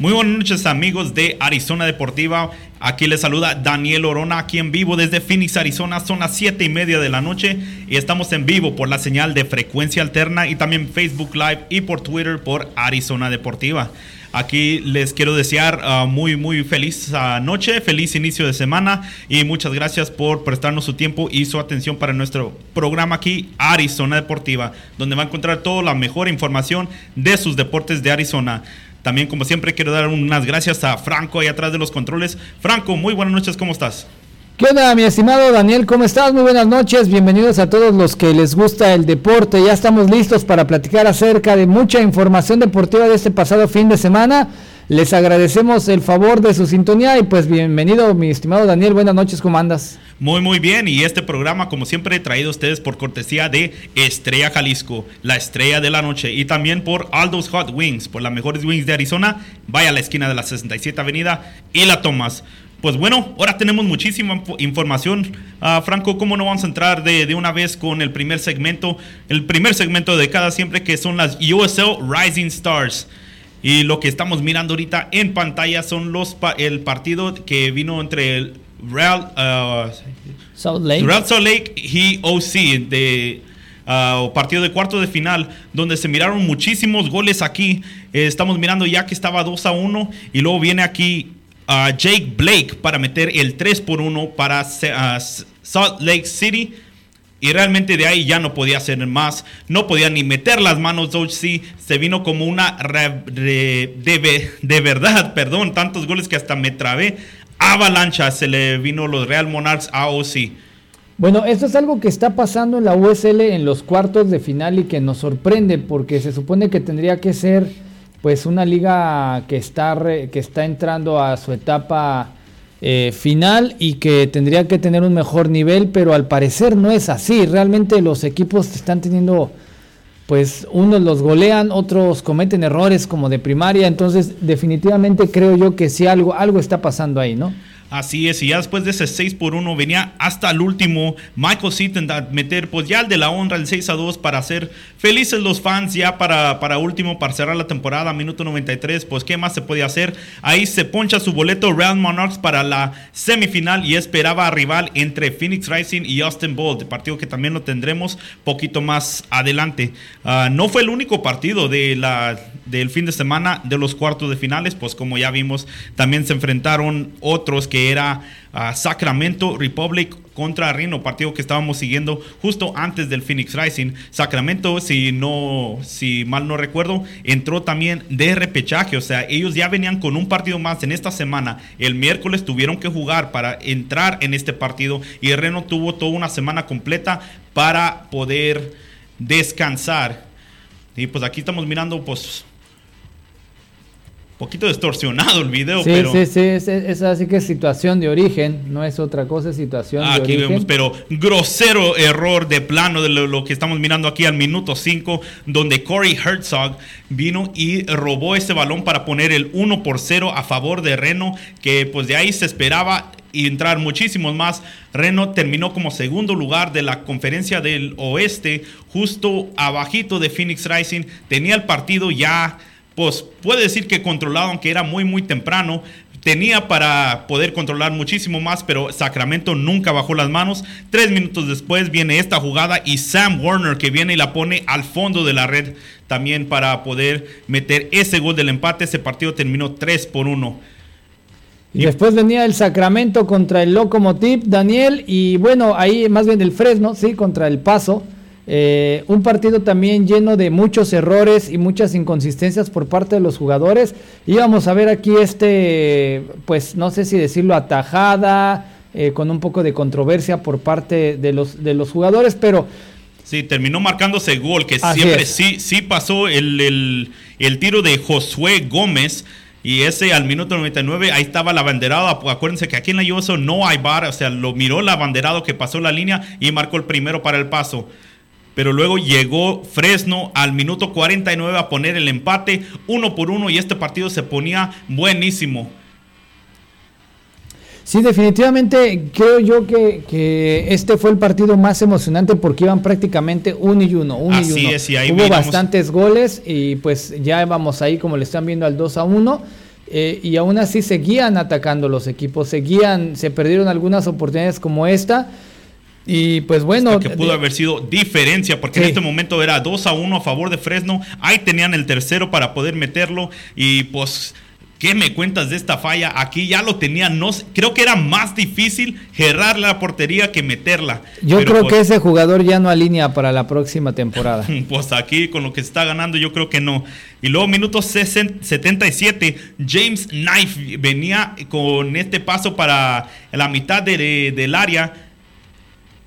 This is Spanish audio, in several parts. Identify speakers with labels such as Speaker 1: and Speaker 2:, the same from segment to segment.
Speaker 1: Muy buenas noches amigos de Arizona Deportiva. Aquí les saluda Daniel Orona, aquí en vivo desde Phoenix, Arizona. Son las 7 y media de la noche y estamos en vivo por la señal de frecuencia alterna y también Facebook Live y por Twitter por Arizona Deportiva. Aquí les quiero desear uh, muy, muy feliz uh, noche, feliz inicio de semana y muchas gracias por prestarnos su tiempo y su atención para nuestro programa aquí, Arizona Deportiva, donde va a encontrar toda la mejor información de sus deportes de Arizona. También, como siempre, quiero dar unas gracias a Franco ahí atrás de los controles. Franco, muy buenas noches, ¿cómo estás?
Speaker 2: ¿Qué onda, mi estimado Daniel? ¿Cómo estás? Muy buenas noches. Bienvenidos a todos los que les gusta el deporte. Ya estamos listos para platicar acerca de mucha información deportiva de este pasado fin de semana. Les agradecemos el favor de su sintonía y pues bienvenido, mi estimado Daniel. Buenas noches, ¿cómo andas?
Speaker 1: Muy, muy bien. Y este programa, como siempre, traído a ustedes por cortesía de Estrella Jalisco, la estrella de la noche. Y también por Aldo's Hot Wings, por las mejores wings de Arizona. Vaya a la esquina de la 67 Avenida y la tomas. Pues bueno, ahora tenemos muchísima información. Uh, Franco, ¿cómo no vamos a entrar de, de, una vez con el primer segmento? El primer segmento de cada siempre que son las USL Rising Stars. Y lo que estamos mirando ahorita en pantalla son los el partido que vino entre el Real uh,
Speaker 2: Salt Lake,
Speaker 1: Real Salt Lake y OC de uh, partido de cuarto de final donde se miraron muchísimos goles aquí. Eh, estamos mirando ya que estaba 2 a 1 y luego viene aquí uh, Jake Blake para meter el 3 por 1 para Salt Lake City. Y realmente de ahí ya no podía hacer más. No podía ni meter las manos OC. Se vino como una de, de, de, verdad, perdón, tantos goles que hasta me trabé. Avalancha se le vino los Real Monarchs a OC.
Speaker 2: Bueno, esto es algo que está pasando en la USL en los cuartos de final y que nos sorprende porque se supone que tendría que ser pues una liga que está, re, que está entrando a su etapa eh, final y que tendría que tener un mejor nivel, pero al parecer no es así. Realmente los equipos están teniendo, pues unos los golean, otros cometen errores como de primaria, entonces definitivamente creo yo que sí algo, algo está pasando ahí, ¿no?
Speaker 1: Así es, y ya después de ese 6 por 1 venía hasta el último Michael Seaton a meter pues ya el de la honra, el 6 a 2 para hacer felices los fans ya para, para último, para cerrar la temporada, minuto 93, pues qué más se podía hacer. Ahí se poncha su boleto Real Monarchs para la semifinal y esperaba a rival entre Phoenix Rising y Austin Bolt, partido que también lo tendremos poquito más adelante. Uh, no fue el único partido de la, del fin de semana de los cuartos de finales, pues como ya vimos, también se enfrentaron otros que era uh, Sacramento Republic contra Reno, partido que estábamos siguiendo justo antes del Phoenix Rising. Sacramento, si no, si mal no recuerdo, entró también de repechaje, o sea, ellos ya venían con un partido más en esta semana. El miércoles tuvieron que jugar para entrar en este partido y Reno tuvo toda una semana completa para poder descansar. Y pues aquí estamos mirando pues poquito distorsionado el video,
Speaker 2: sí,
Speaker 1: pero...
Speaker 2: Sí, sí, es, es, así que es situación de origen, no es otra cosa, es situación
Speaker 1: ah,
Speaker 2: de
Speaker 1: aquí
Speaker 2: origen.
Speaker 1: vemos, pero grosero error de plano de lo, lo, que estamos mirando aquí al minuto 5, donde Corey Herzog vino y robó ese balón para poner el 1 por 0 a favor de Reno, que pues de ahí se esperaba y entrar muchísimos más. Reno terminó como segundo lugar de la conferencia del oeste, justo abajito de Phoenix Rising, tenía el partido ya pues puede decir que controlado, aunque era muy, muy temprano. Tenía para poder controlar muchísimo más, pero Sacramento nunca bajó las manos. Tres minutos después viene esta jugada y Sam Warner que viene y la pone al fondo de la red también para poder meter ese gol del empate. Ese partido terminó 3 por 1.
Speaker 2: Y después venía el Sacramento contra el Locomotive, Daniel, y bueno, ahí más bien el Fresno, sí, contra el Paso. Eh, un partido también lleno de muchos errores y muchas inconsistencias por parte de los jugadores. Y vamos a ver aquí este, pues no sé si decirlo, atajada, eh, con un poco de controversia por parte de los, de los jugadores, pero...
Speaker 1: Sí, terminó marcándose gol, que siempre es. sí, sí pasó el, el, el tiro de Josué Gómez. Y ese al minuto 99, ahí estaba el abanderado. Acuérdense que aquí en la USO no hay bar, o sea, lo miró el abanderado que pasó la línea y marcó el primero para el paso pero luego llegó Fresno al minuto 49 a poner el empate uno por uno y este partido se ponía buenísimo.
Speaker 2: Sí, definitivamente creo yo que, que, este fue el partido más emocionante porque iban prácticamente uno y uno. uno
Speaker 1: Así
Speaker 2: y uno.
Speaker 1: es, y ahí
Speaker 2: Hubo
Speaker 1: miramos-
Speaker 2: bastantes goles y pues ya vamos ahí como le están viendo al 2 a 1. eh, y aún así seguían atacando los equipos, seguían, se perdieron algunas oportunidades como esta. Y pues bueno.
Speaker 1: que pudo haber sido diferencia, porque en este momento era 2 a 1 a favor de Fresno. Ahí tenían el tercero para poder meterlo. Y pues ¿Qué me cuentas de esta falla? Aquí ya lo tenían, no creo que era más difícil gerrar la portería que meterla.
Speaker 2: Yo creo que pues ese jugador ya no alinea para la próxima temporada.
Speaker 1: Pues aquí con lo que está ganando yo creo que no. Y luego minuto 77, James Knife venía con este paso para la mitad del área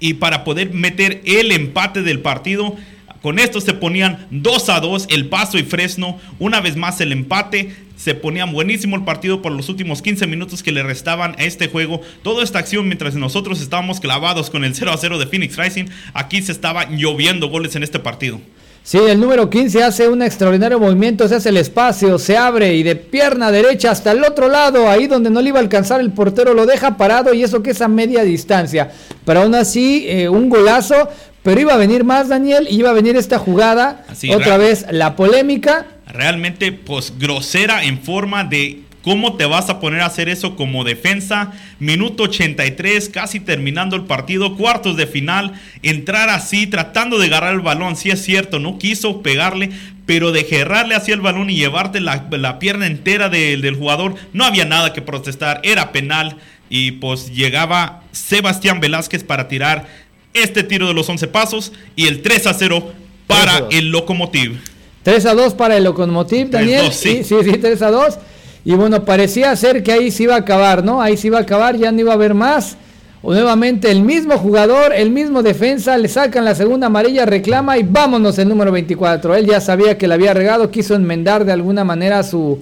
Speaker 1: y para poder meter el empate del partido. Con esto se ponían 2 a 2 el Paso y Fresno. Una vez más el empate. Se ponían buenísimo el partido por los últimos 15 minutos que le restaban a este juego. Toda esta acción mientras nosotros estábamos clavados con el 0 a 0 de Phoenix Rising. Aquí se estaba lloviendo goles en este partido.
Speaker 2: Sí, el número 15 hace un extraordinario movimiento, se hace el espacio, se abre y de pierna derecha hasta el otro lado, ahí donde no le iba a alcanzar el portero, lo deja parado y eso que es a media distancia. Pero aún así, eh, un golazo, pero iba a venir más, Daniel, y iba a venir esta jugada. otra vez la polémica.
Speaker 1: Realmente, pues grosera en forma de cómo te vas a poner a hacer eso como defensa. Minuto 83, casi terminando el partido, cuartos de final. Entrar así, tratando de agarrar el balón. Sí es cierto, no quiso pegarle, pero de gerrarle hacia el balón y llevarte la, pierna entera del jugador, no había nada que protestar. Era penal. Y pues llegaba Sebastián Velázquez para tirar este tiro de los 11 pasos y el 3 a 0 para el Locomotiv.
Speaker 2: 3 a 2 para el Locomotiv, Daniel. sí. sí, sí, 3 a 2. Y bueno, parecía ser que ahí se iba a acabar, ¿no? Ahí se iba a acabar, ya no iba a haber más. O nuevamente el mismo jugador, el mismo defensa, le sacan la segunda amarilla, reclama y vámonos el número 24. Él ya sabía que le había regado, quiso enmendar de alguna manera su,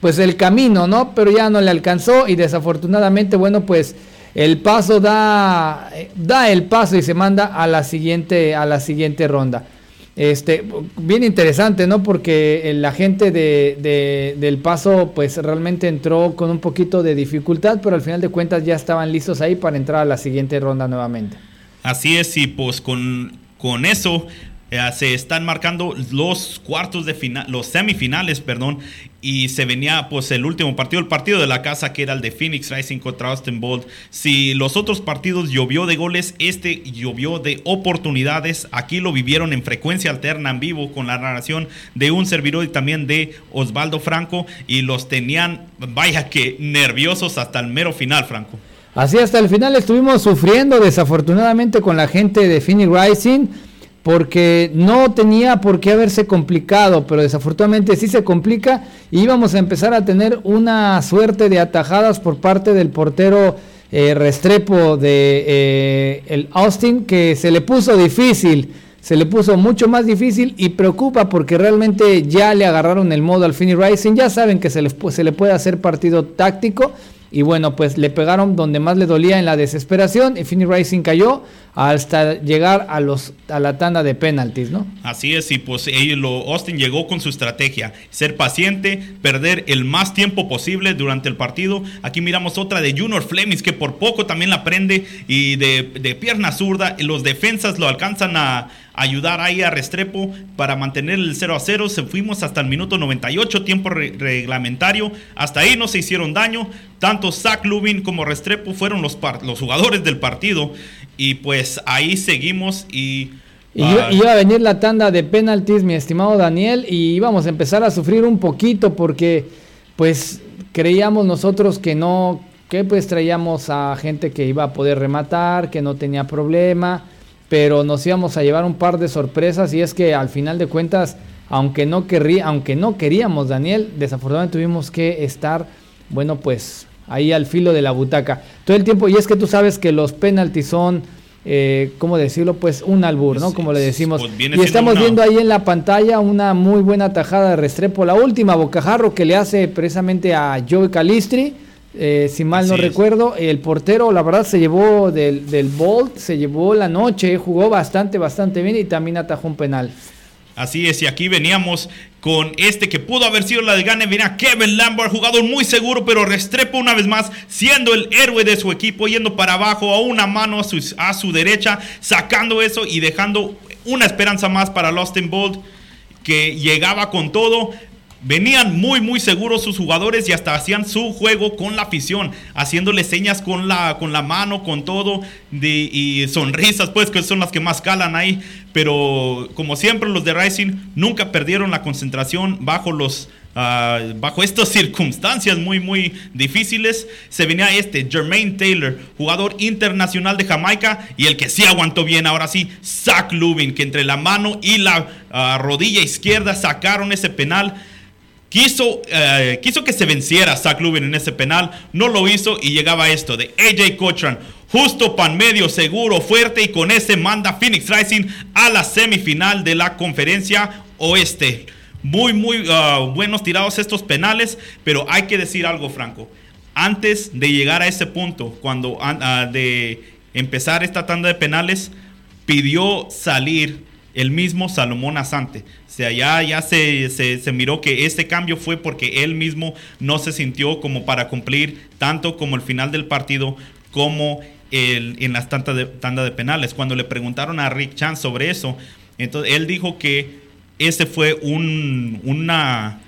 Speaker 2: pues el camino, ¿no? Pero ya no le alcanzó y desafortunadamente, bueno, pues el paso da, da el paso y se manda a la siguiente, a la siguiente ronda. Este, bien interesante, ¿no? Porque la gente de, del paso, pues realmente entró con un poquito de dificultad, pero al final de cuentas ya estaban listos ahí para entrar a la siguiente ronda nuevamente.
Speaker 1: Así es, y pues con, con eso eh, se están marcando los cuartos de final, los semifinales, perdón, y se venía pues el último partido, el partido de la casa que era el de Phoenix Rising contra Austin Bolt. Si los otros partidos llovió de goles, este llovió de oportunidades. Aquí lo vivieron en frecuencia alterna en vivo con la narración de un servidor y también de Osvaldo Franco y los tenían, vaya que nerviosos hasta el mero final, Franco.
Speaker 2: Así hasta el final estuvimos sufriendo desafortunadamente con la gente de Phoenix Rising porque no tenía por qué haberse complicado, pero desafortunadamente sí se complica y íbamos a empezar a tener una suerte de atajadas por parte del portero eh, Restrepo de eh, el Austin que se le puso difícil, se le puso mucho más difícil y preocupa porque realmente ya le agarraron el modo al Fini Rising, ya saben que se, le puede hacer partido táctico y bueno, pues le pegaron donde más le dolía en la desesperación. Infinity Rising cayó hasta llegar a los a la tanda de penalties, ¿no?
Speaker 1: Así es, y pues lo, Austin llegó con su estrategia, ser paciente, perder el más tiempo posible durante el partido. Aquí miramos otra de Junior Flemings que por poco también la prende y de, de pierna zurda, los defensas lo alcanzan a, ayudar ahí a Restrepo para mantener el 0 a 0. Se fuimos hasta el minuto 98, tiempo reglamentario. Hasta ahí no se hicieron daño. Tanto Zach Lubin como Restrepo fueron los, los jugadores del partido. Y pues ahí seguimos y...
Speaker 2: Y iba a venir la tanda de penalties, mi estimado Daniel, y íbamos a empezar a sufrir un poquito porque pues creíamos nosotros que no, que pues traíamos a gente que iba a poder rematar, que no tenía problema pero nos íbamos a llevar un par de sorpresas y es que al final de cuentas, aunque no, querrí, aunque no queríamos, Daniel, desafortunadamente tuvimos que estar, bueno, pues ahí al filo de la butaca todo el tiempo. Y es que tú sabes que los penaltis son, eh, ¿cómo decirlo? Pues un albur, ¿no? Como le decimos. Pues y estamos viendo ahí en la pantalla una muy buena tajada de Restrepo, la última bocajarro que le hace precisamente a Joe Calistri eh, si mal no recuerdo, el portero, la verdad, se llevó del, del Bolt, se llevó la noche, jugó bastante, bastante bien y también atajó un penal.
Speaker 1: Así es, y aquí veníamos con este que pudo haber sido la de Gane. Venía Kevin Lambert, jugador muy seguro, pero Restrepo una vez más, siendo el héroe de su equipo, yendo para abajo a una mano a su, a su derecha, sacando eso y dejando una esperanza más para Austin Bolt, que llegaba con todo venían muy muy seguros sus jugadores y hasta hacían su juego con la afición, haciéndole señas con la, con la mano, con todo, y sonrisas, pues que son las que más calan ahí. Pero como siempre los de Rising nunca perdieron la concentración bajo los Ah, bajo estas circunstancias muy, muy difíciles, se venía este Jermaine Taylor, jugador internacional de Jamaica, y el que sí aguantó bien, ahora sí, Zach Lubin, que entre la mano y la ah, rodilla izquierda sacaron ese penal. Quiso, eh, quiso que se venciera Zach Lubin en ese penal, no lo hizo y llegaba esto de AJ Cochran, justo pan medio, seguro, fuerte y con ese manda Phoenix Rising a la semifinal de la conferencia oeste. Muy, muy ah, buenos tirados estos penales, pero hay que decir algo, Franco. Antes de llegar a ese punto, cuando uh, de empezar esta tanda de penales, pidió salir el mismo Salomón Asante. Sea, ya, se, se, miró que este cambio fue porque él mismo no se sintió como para cumplir tanto como el final del partido como el, en las tandas de, tanda de penales. Cuando le preguntaron a Rick Chan sobre eso, entonces él dijo que ese fue una,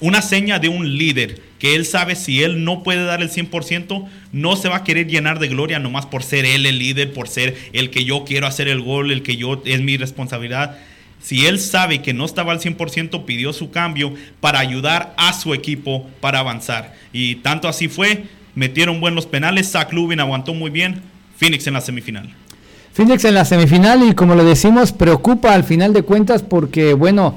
Speaker 1: una seña de un líder, que él sabe si él no puede dar el 100%, no se va a querer llenar de gloria nomás por ser él el líder, por ser el que yo quiero hacer el gol, el que yo es mi responsabilidad. Si él sabe que no estaba al 100%, pidió su cambio para ayudar a su equipo para avanzar. Y tanto así fue, metieron buenos penales, Zach Lubin aguantó muy bien, Phoenix en la semifinal.
Speaker 2: Phoenix en la semifinal y como lo decimos, preocupa al final de cuentas porque, bueno,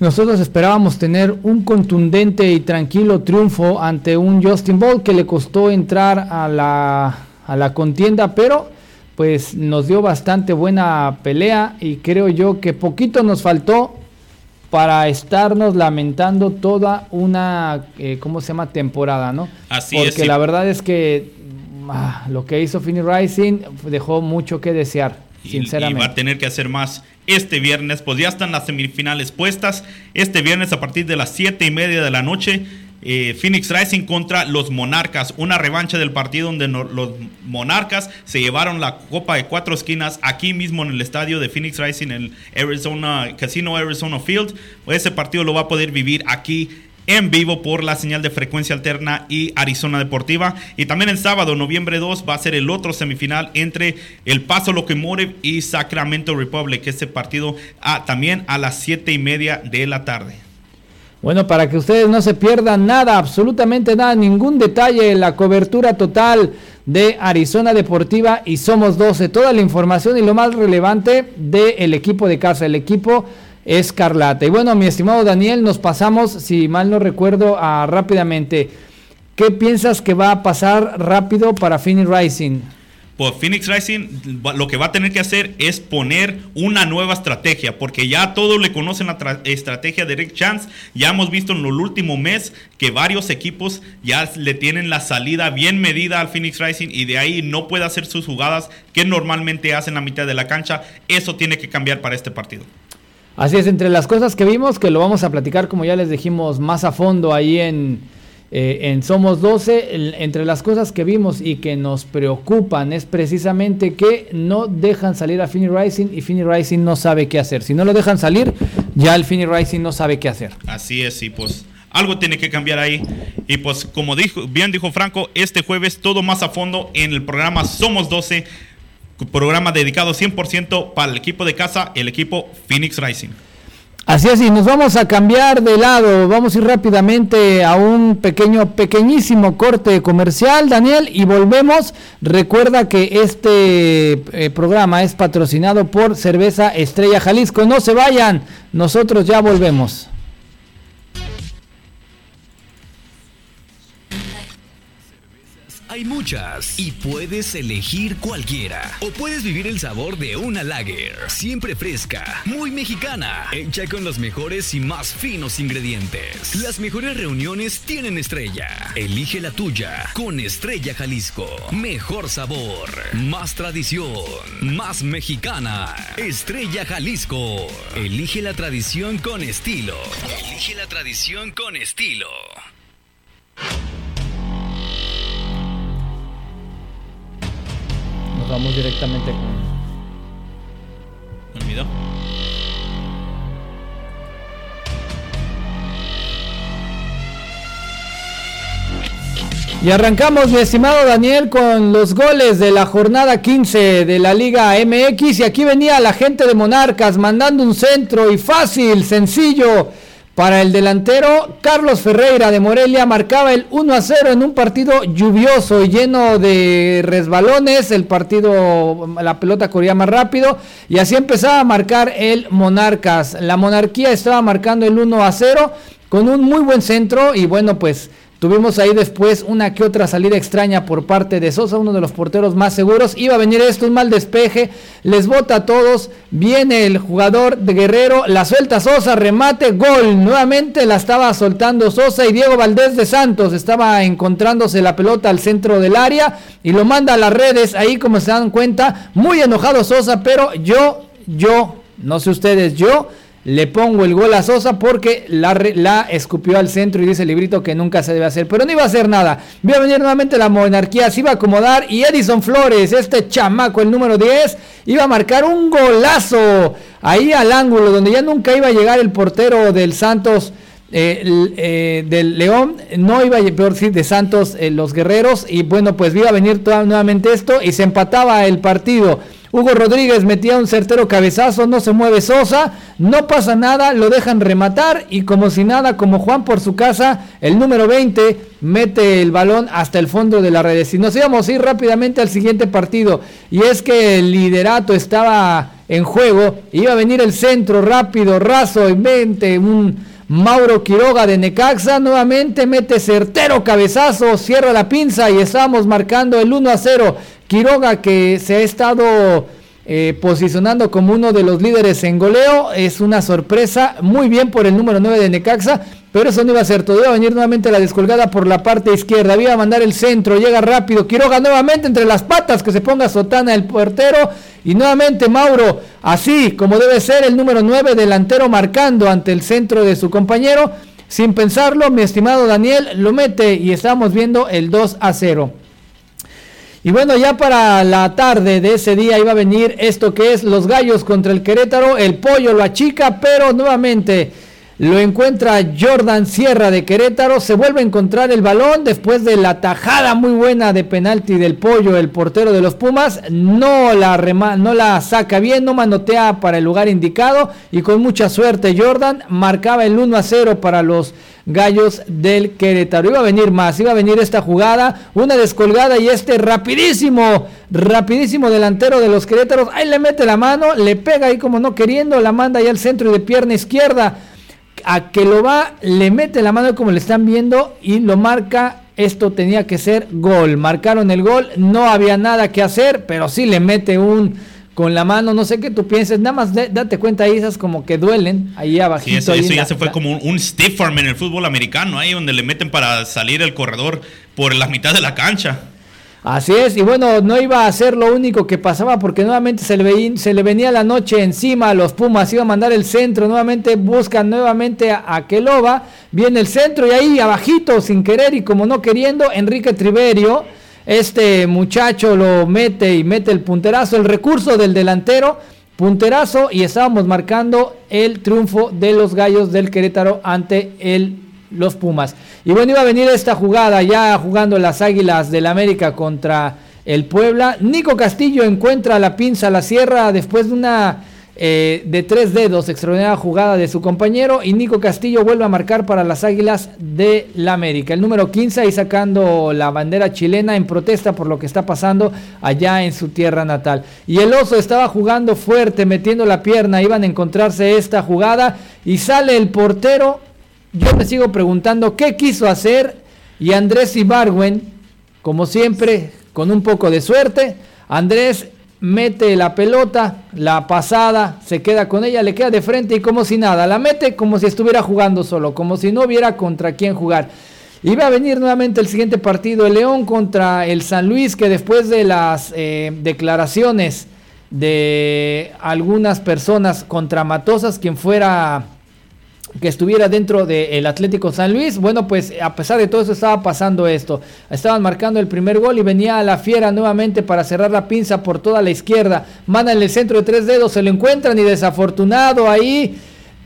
Speaker 2: nosotros esperábamos tener un contundente y tranquilo triunfo ante un Justin Ball que le costó entrar a la, a la contienda, pero pues nos dio bastante buena pelea y creo yo que poquito nos faltó para estarnos lamentando toda una, eh, ¿cómo se llama? Temporada, ¿no?
Speaker 1: Así
Speaker 2: Porque
Speaker 1: es.
Speaker 2: Porque la verdad es que Ah, lo que hizo Phoenix Rising dejó mucho que desear, sinceramente.
Speaker 1: Y va a tener que hacer más este viernes, pues ya están las semifinales puestas. Este viernes a partir de las 7 y media de la noche, eh, Phoenix Rising contra los Monarcas. Una revancha del partido donde los Monarcas se llevaron la Copa de Cuatro Esquinas aquí mismo en el estadio de Phoenix Rising, en el Arizona, Casino Arizona Field. Ese partido lo va a poder vivir aquí en vivo por la señal de frecuencia alterna y Arizona Deportiva. Y también el sábado, noviembre 2, va a ser el otro semifinal entre El Paso Locomotive y Sacramento Republic. Ese partido ah, también a las 7 y media de la tarde.
Speaker 2: Bueno, para que ustedes no se pierdan nada, absolutamente nada, ningún detalle, la cobertura total de Arizona Deportiva y Somos 12, toda la información y lo más relevante del equipo de casa, el equipo Escarlata. Y bueno, mi estimado Daniel, nos pasamos, si mal no recuerdo, a rápidamente. ¿Qué piensas que va a pasar rápido para Phoenix Rising?
Speaker 1: Pues Phoenix Rising lo que va a tener que hacer es poner una nueva estrategia, porque ya todos le conocen la estrategia de Rick Chance. Ya hemos visto en el último mes que varios equipos ya le tienen la salida bien medida al Phoenix Rising y de ahí no puede hacer sus jugadas que normalmente hacen a mitad de la cancha. Eso tiene que cambiar para este partido.
Speaker 2: Así es, entre las cosas que vimos, que lo vamos a platicar como ya les dijimos más a fondo ahí en, eh, en Somos 12, entre las cosas que vimos y que nos preocupan es precisamente que no dejan salir a Finny Rising y Finny Rising no sabe qué hacer. Si no lo dejan salir, ya el Finny Rising no sabe qué hacer.
Speaker 1: Así es, y pues algo tiene que cambiar ahí. Y pues como dijo, bien dijo Franco, este jueves todo más a fondo en el programa Somos 12 programa dedicado 100% para el equipo de casa, el equipo Phoenix Rising.
Speaker 2: Así es, y nos vamos a cambiar de lado, vamos a ir rápidamente a un pequeño, pequeñísimo corte comercial, Daniel, y volvemos. Recuerda que este eh, programa es patrocinado por Cerveza Estrella Jalisco. No se vayan, nosotros ya volvemos.
Speaker 3: Hay muchas y puedes elegir cualquiera. O puedes vivir el sabor de una lager, siempre fresca, muy mexicana, hecha con los mejores y más finos ingredientes. Las mejores reuniones tienen estrella. Elige la tuya con Estrella Jalisco. Mejor sabor, más tradición, más mexicana. Estrella Jalisco. Elige la tradición con estilo. Elige la tradición con estilo.
Speaker 2: vamos directamente con.
Speaker 1: Olvidó.
Speaker 2: Y arrancamos, mi estimado Daniel, con los goles de la jornada 15 de la Liga MX. Y aquí venía la gente de Monarcas mandando un centro y fácil, sencillo. Para el delantero, Carlos Ferreira de Morelia marcaba el 1 a 0 en un partido lluvioso y lleno de resbalones. El partido, la pelota corría más rápido y así empezaba a marcar el Monarcas. La monarquía estaba marcando el 1 a 0 con un muy buen centro y bueno, pues Tuvimos ahí después una que otra salida extraña por parte de Sosa, uno de los porteros más seguros. Iba a venir esto, un mal despeje, les bota a todos. Viene el jugador de Guerrero, la suelta Sosa, remate, gol. Nuevamente la estaba soltando Sosa y Diego Valdés de Santos estaba encontrándose la pelota al centro del área y lo manda a las redes. Ahí, como se dan cuenta, muy enojado Sosa, pero yo, yo, no sé ustedes, yo le pongo el gol a Sosa porque la, la, escupió al centro y dice el librito que nunca se debe hacer. Pero no iba a hacer nada. Voy a venir nuevamente la monarquía, se iba a acomodar y Edison Flores, este chamaco, el número 10, iba a marcar un golazo ahí al ángulo donde ya nunca iba a llegar el portero del Santos. Eh, eh, del León, no iba a peor decir de Santos, eh, los guerreros, y bueno, pues iba a venir nuevamente esto y se empataba el partido. Hugo Rodríguez metía un certero cabezazo, no se mueve Sosa, no pasa nada, lo dejan rematar y como si nada, como Juan por su casa, el número 20 mete el balón hasta el fondo de la red. Si nos íbamos a ir rápidamente al siguiente partido y es que el liderato estaba en juego, iba a venir el centro rápido, raso, y mente, un Mauro Quiroga de Necaxa nuevamente mete certero cabezazo, cierra la pinza y estamos marcando el 1 a 0. Quiroga que se ha estado eh, posicionando como uno de los líderes en goleo, es una sorpresa, muy bien por el número 9 de Necaxa, pero eso no iba a ser todo, iba a venir nuevamente la descolgada por la parte izquierda, iba a mandar el centro, llega rápido, Quiroga nuevamente entre las patas, que se ponga Sotana el portero, y nuevamente Mauro, así como debe ser el número 9 delantero marcando ante el centro de su compañero, sin pensarlo, mi estimado Daniel lo mete y estamos viendo el 2 a 0. Y bueno, ya para la tarde de ese día iba a venir esto que es los gallos contra el Querétaro. El pollo lo achica, pero nuevamente lo encuentra Jordan Sierra de Querétaro. Se vuelve a encontrar el balón después de la tajada muy buena de penalti del pollo, el portero de los Pumas. No la, no la saca bien, no manotea para el lugar indicado. Y con mucha suerte, Jordan marcaba el 1 a 0 para los Gallos del Querétaro. Iba a venir más, iba a venir esta jugada, una descolgada y este rapidísimo, rapidísimo delantero de los Querétaros. Ahí le mete la mano, le pega ahí como no queriendo, la manda ahí al centro y de pierna izquierda a que lo va, le mete la mano como le están viendo y lo marca. Esto tenía que ser gol. Marcaron el gol, no había nada que hacer, pero sí le mete un con la mano, no sé qué tú pienses, nada más date cuenta ahí esas como que duelen ahí abajo.
Speaker 1: Sí, eso, ya se fue como un, stiff arm en el fútbol americano, ahí donde le meten para salir el corredor por la mitad de la cancha.
Speaker 2: Así es, y bueno, no iba a ser lo único que pasaba porque nuevamente se le, venía la noche encima a los Pumas, iba a mandar el centro, nuevamente buscan nuevamente a, a viene el centro y ahí abajito, sin querer y como no queriendo, Enrique Triverio, este muchacho lo mete y mete el punterazo, el recurso del delantero, punterazo y estábamos marcando el triunfo de los Gallos del Querétaro ante el los Pumas. Y bueno, iba a venir esta jugada ya jugando las Águilas del América contra el Puebla. Nico Castillo encuentra la pinza a la sierra después de una eh, de tres dedos, extraordinaria jugada de su compañero. Y Nico Castillo vuelve a marcar para las Águilas de la América. El número 15 ahí sacando la bandera chilena en protesta por lo que está pasando allá en su tierra natal. Y el oso estaba jugando fuerte, metiendo la pierna. Iban a encontrarse esta jugada y sale el portero yo me sigo preguntando qué quiso hacer y Andrés Ibarwen, como siempre, con un poco de suerte, Andrés mete la pelota, la pasada, se queda con ella, le queda de frente y como si nada, la mete como si estuviera jugando solo, como si no hubiera contra quién jugar. Iba a venir nuevamente el siguiente partido, el León contra el San Luis, que después de las eh, declaraciones de algunas personas contra Matosas, quien fuera que estuviera dentro del Atlético San Luis. Bueno, pues a pesar de todo eso estaba pasando esto. Estaban marcando el primer gol y venía a la fiera nuevamente para cerrar la pinza por toda la izquierda. Mandan el centro de tres dedos, se lo encuentran y desafortunado ahí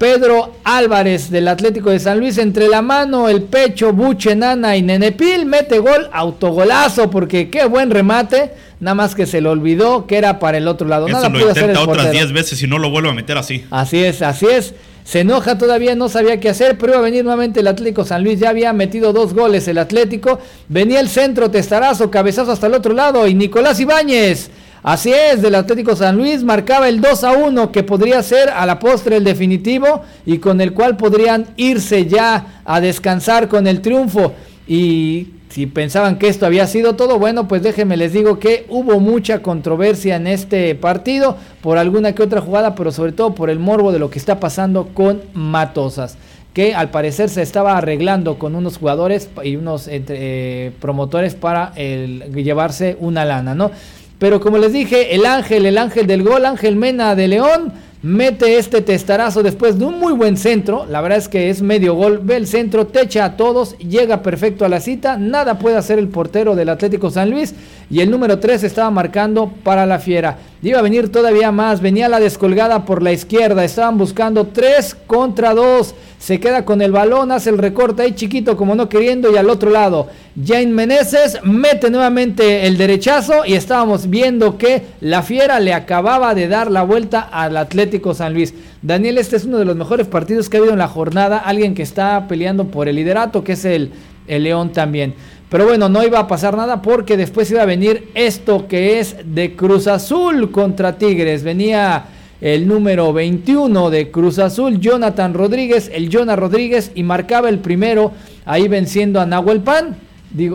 Speaker 2: Pedro Álvarez del Atlético de San Luis entre la mano, el pecho, Buche, Nana y Nenepil mete gol, autogolazo porque qué buen remate, nada más que se le olvidó que era para el otro lado.
Speaker 1: Eso
Speaker 2: nada
Speaker 1: lo
Speaker 2: hacer el
Speaker 1: otras
Speaker 2: portero.
Speaker 1: 10 veces y no lo vuelve a meter así.
Speaker 2: Así es, así es. Se enoja todavía, no sabía qué hacer, pero iba a venir nuevamente el Atlético San Luis. Ya había metido dos goles el Atlético. Venía el centro, testarazo, cabezazo hasta el otro lado. Y Nicolás Ibáñez, así es, del Atlético San Luis, marcaba el 2 a 1, que podría ser a la postre el definitivo y con el cual podrían irse ya a descansar con el triunfo. Y si pensaban que esto había sido todo, bueno, pues déjenme les digo que hubo mucha controversia en este partido por alguna que otra jugada, pero sobre todo por el morbo de lo que está pasando con Matosas, que al parecer se estaba arreglando con unos jugadores y unos entre, eh, promotores para llevarse una lana, ¿no? Pero como les dije, el ángel, el ángel del gol, Ángel Mena de León, mete este testarazo después de un muy buen centro. La verdad es que es medio gol. Ve el centro, techa a todos, llega perfecto a la cita. Nada puede hacer el portero del Atlético San Luis. Y el número 3 estaba marcando para la fiera. Iba a venir todavía más. Venía la descolgada por la izquierda. Estaban buscando 3 contra 2. Se queda con el balón, hace el recorte ahí chiquito como no queriendo y al otro lado. Jane Meneses mete nuevamente el derechazo y estábamos viendo que la fiera le acababa de dar la vuelta al Atlético San Luis. Daniel, este es uno de los mejores partidos que ha habido en la jornada. Alguien que está peleando por el liderato, que es el, el León también. Pero bueno, no iba a pasar nada porque después iba a venir esto que es de Cruz Azul contra Tigres. Venía el número 21 de Cruz Azul, Jonathan Rodríguez, el Jonah Rodríguez, y marcaba el primero ahí venciendo a Nahuel Pan.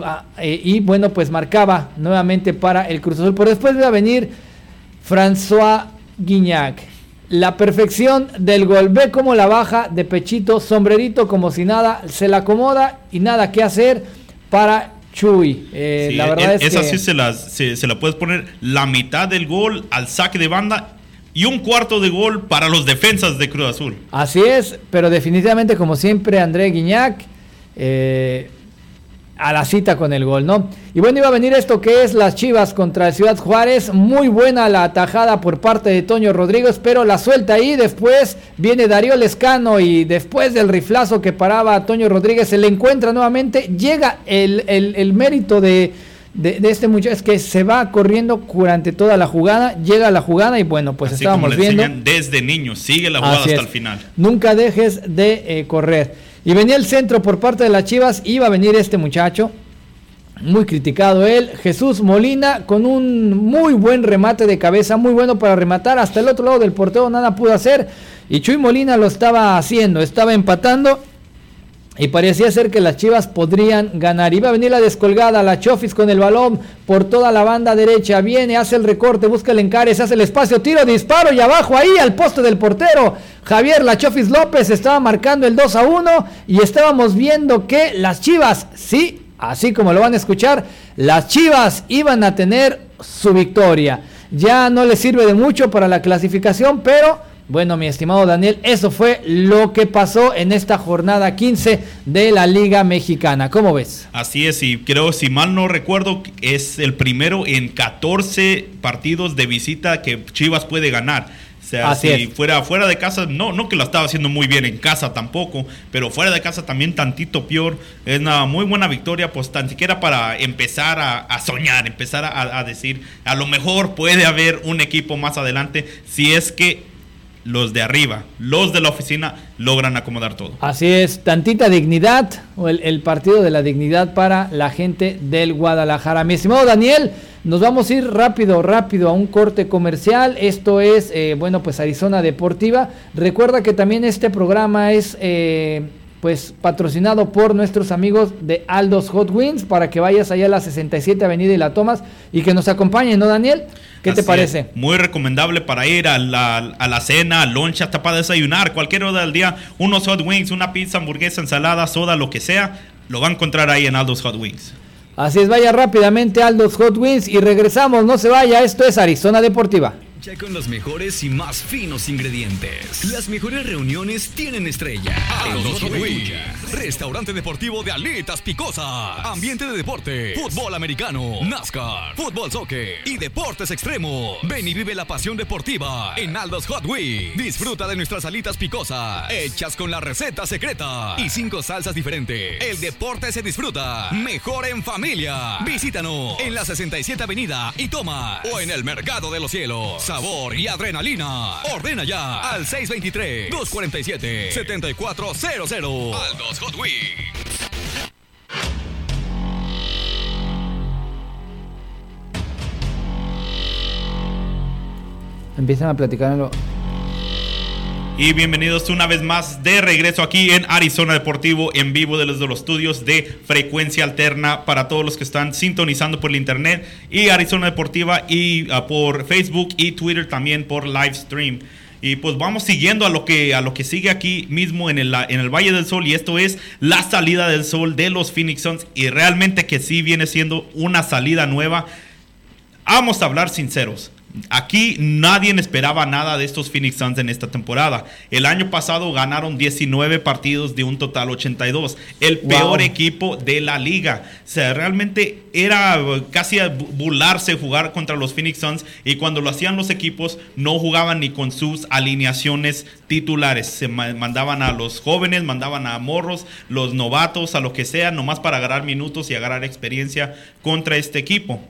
Speaker 2: Ah, eh, y bueno, pues marcaba nuevamente para el Cruz Azul. Pero después iba a venir François Guignac. La perfección del gol. Ve cómo la baja de pechito, sombrerito como si nada, se la acomoda y nada que hacer para Chuy. Eh,
Speaker 1: Sí,
Speaker 2: la verdad
Speaker 1: es,
Speaker 2: es,
Speaker 1: esa
Speaker 2: que
Speaker 1: sí se la, se, se la puedes poner la mitad del gol al saque de banda y un cuarto de gol para los defensas de Cruz Azul.
Speaker 2: así es, pero definitivamente como siempre André Guignac eh, a la cita con el gol, ¿no? Y bueno, iba a venir esto que es las Chivas contra el Ciudad Juárez. Muy buena la atajada por parte de Toño Rodríguez, pero la suelta ahí. Después viene Darío Lescano y después del riflazo que paraba a Toño Rodríguez, se le encuentra nuevamente. Llega el, el- el mérito de, de, de este muchacho, es que se va corriendo durante toda la jugada. Llega la jugada y bueno, pues
Speaker 1: Así como
Speaker 2: estábamos
Speaker 1: le
Speaker 2: viendo.
Speaker 1: desde niño, sigue la jugada
Speaker 2: Así
Speaker 1: hasta
Speaker 2: es.
Speaker 1: el final.
Speaker 2: Nunca dejes de eh, correr. Y venía el centro por parte de las Chivas. Iba a venir este muchacho. Muy criticado él. Jesús Molina con un muy buen remate de cabeza. Muy bueno para rematar. Hasta el otro lado del portero nada pudo hacer. Y Chuy Molina lo estaba haciendo. Estaba empatando. Y parecía ser que las Chivas podrían ganar. Iba a venir la descolgada, la Chofis con el balón por toda la banda derecha. Viene, hace el recorte, busca el encare, se hace el espacio, tiro, disparo y abajo ahí al poste del portero. Javier La Chofis López estaba marcando el 2 a 1 y estábamos viendo que las Chivas, sí, así como lo van a escuchar, las Chivas iban a tener su victoria. Ya no les sirve de mucho para la clasificación, pero bueno, mi estimado Daniel, eso fue lo que pasó en esta jornada 15 de la Liga Mexicana. ¿Cómo ves?
Speaker 1: Así es, y creo, si mal no recuerdo, es el primero en 14 partidos de visita que Chivas puede ganar. O sea,
Speaker 2: Así
Speaker 1: si
Speaker 2: es.
Speaker 1: fuera fuera de casa, no, no que lo estaba haciendo muy bien en casa tampoco, pero fuera de casa también tantito peor. Es una muy buena victoria, pues tan siquiera para empezar a, a soñar, empezar a, a decir, a lo mejor puede haber un equipo más adelante si es que los de arriba, los de la oficina, logran acomodar todo.
Speaker 2: Así es, tantita dignidad, o el, partido de la dignidad para la gente del Guadalajara. Mi estimado Daniel, nos vamos a ir rápido, rápido a un corte comercial. Esto es, eh, bueno, pues Arizona Deportiva. Recuerda que también este programa es, eh, pues, patrocinado por nuestros amigos de Aldos Hot Wings para que vayas allá a la 67 Avenida y la tomas y que nos acompañen, ¿no, Daniel? ¿Qué te parece?
Speaker 1: es, Muy recomendable para ir a la, a la cena, loncha, hasta para desayunar, cualquier hora del día. Unos hot wings, una pizza, hamburguesa, ensalada, soda, lo que sea, lo va a encontrar ahí en Aldo's Hot Wings.
Speaker 2: Así es, vaya rápidamente a Aldos Hot Wings y regresamos, no se vaya, esto es Arizona Deportiva.
Speaker 3: Hecha con los mejores y más finos ingredientes. Las mejores reuniones tienen estrella. Aldos Hot Wings. Restaurante deportivo de alitas picosas. Ambiente de deporte. Fútbol americano. NASCAR. Fútbol soccer. Y deportes extremos. Ven y vive la pasión deportiva en Aldos Hot Wings. Disfruta de nuestras alitas picosas. Hechas con la receta secreta. Y cinco salsas diferentes. El deporte se disfruta. Mejor en familia. Visítanos en la 67 Avenida y toma. O en el Mercado de los Cielos. Sabor y adrenalina. Ordena ya al 623-247-7400. Aldos Hot Wings.
Speaker 2: Empiezan a platicar
Speaker 1: y bienvenidos una vez más de regreso aquí en Arizona Deportivo en vivo desde los estudios de frecuencia alterna para todos los que están sintonizando por el internet y Arizona Deportiva y uh, por Facebook y Twitter también por live stream. Y pues vamos siguiendo a lo que, a lo que sigue aquí mismo en el, en el Valle del Sol y esto es la salida del sol de los Phoenix Suns y realmente que sí viene siendo una salida nueva. Vamos a hablar sinceros. Aquí nadie esperaba nada de estos Phoenix Suns en esta temporada. El año pasado ganaron 19 partidos de un total 82. El peor equipo de la liga. O sea, realmente era casi burlarse jugar contra los Phoenix Suns y cuando lo hacían los equipos no jugaban ni con sus alineaciones titulares. Se mandaban a los jóvenes, mandaban a morros, los novatos, a lo que sea, nomás para agarrar minutos y agarrar experiencia contra este equipo.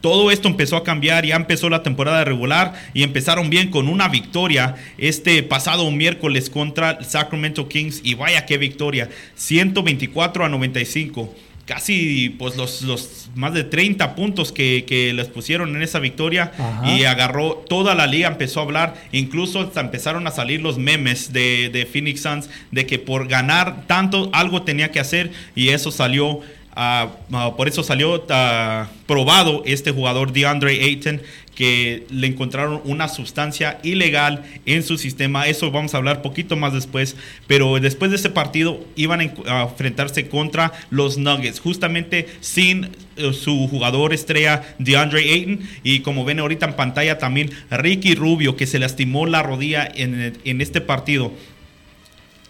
Speaker 1: Todo esto empezó a cambiar, ya empezó la temporada regular y empezaron bien con una victoria este pasado miércoles contra Sacramento Kings. Y vaya qué victoria, 124 a 95 casi pues los, los, más de 30 puntos que, les pusieron en esa victoria. Y agarró toda la liga, empezó a hablar, incluso empezaron a salir los memes de, de, Phoenix Suns de que por ganar tanto algo tenía que hacer. Y eso salió Ah, ah, por eso salió ah, probado este jugador DeAndre Ayton que le encontraron una sustancia ilegal en su sistema. Eso vamos a hablar poquito más después. Pero después de ese partido iban a enfrentarse contra los Nuggets, justamente sin eh, su jugador estrella DeAndre Ayton. Y como ven ahorita en pantalla también Ricky Rubio, que se lastimó la rodilla en, en este partido.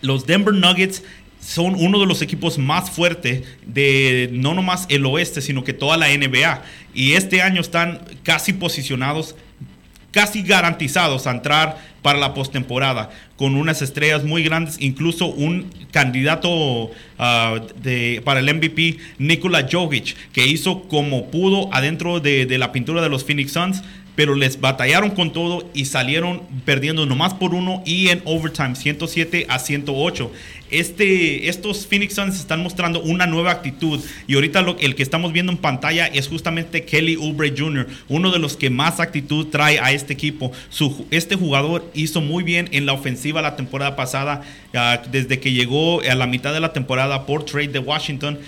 Speaker 1: Los Denver Nuggets son uno de los equipos más fuertes de no nomás el oeste, sino que toda la NBA. Y este año están casi posicionados, casi garantizados a entrar para la postemporada, con unas estrellas muy grandes, incluso un candidato ah, de, para el MVP, Nikola Jokic, que hizo como pudo adentro de, de la pintura de los Phoenix Suns pero les batallaron con todo y salieron perdiendo nomás por uno y en overtime 107 a 108 este, estos Phoenix Suns están mostrando una nueva actitud y ahorita lo, el que estamos viendo en pantalla es justamente Kelly Oubre Jr., uno de los que más actitud trae a este equipo. Su, este jugador hizo muy bien en la ofensiva la temporada pasada, desde que llegó a la mitad de la temporada por trade de Washington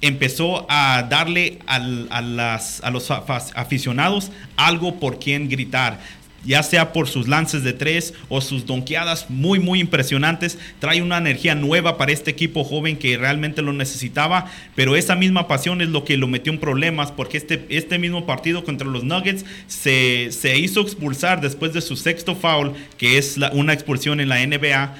Speaker 1: empezó a darle a, las, a los aficionados algo por quien gritar ya sea por sus lances de tres o sus donkeadas muy, muy impresionantes. Trae una energía nueva para este equipo joven que realmente lo necesitaba, pero esa misma pasión es lo que lo metió en problemas porque este, este mismo partido contra los Nuggets se, se hizo expulsar después de su sexto foul, que es una expulsión en la NBA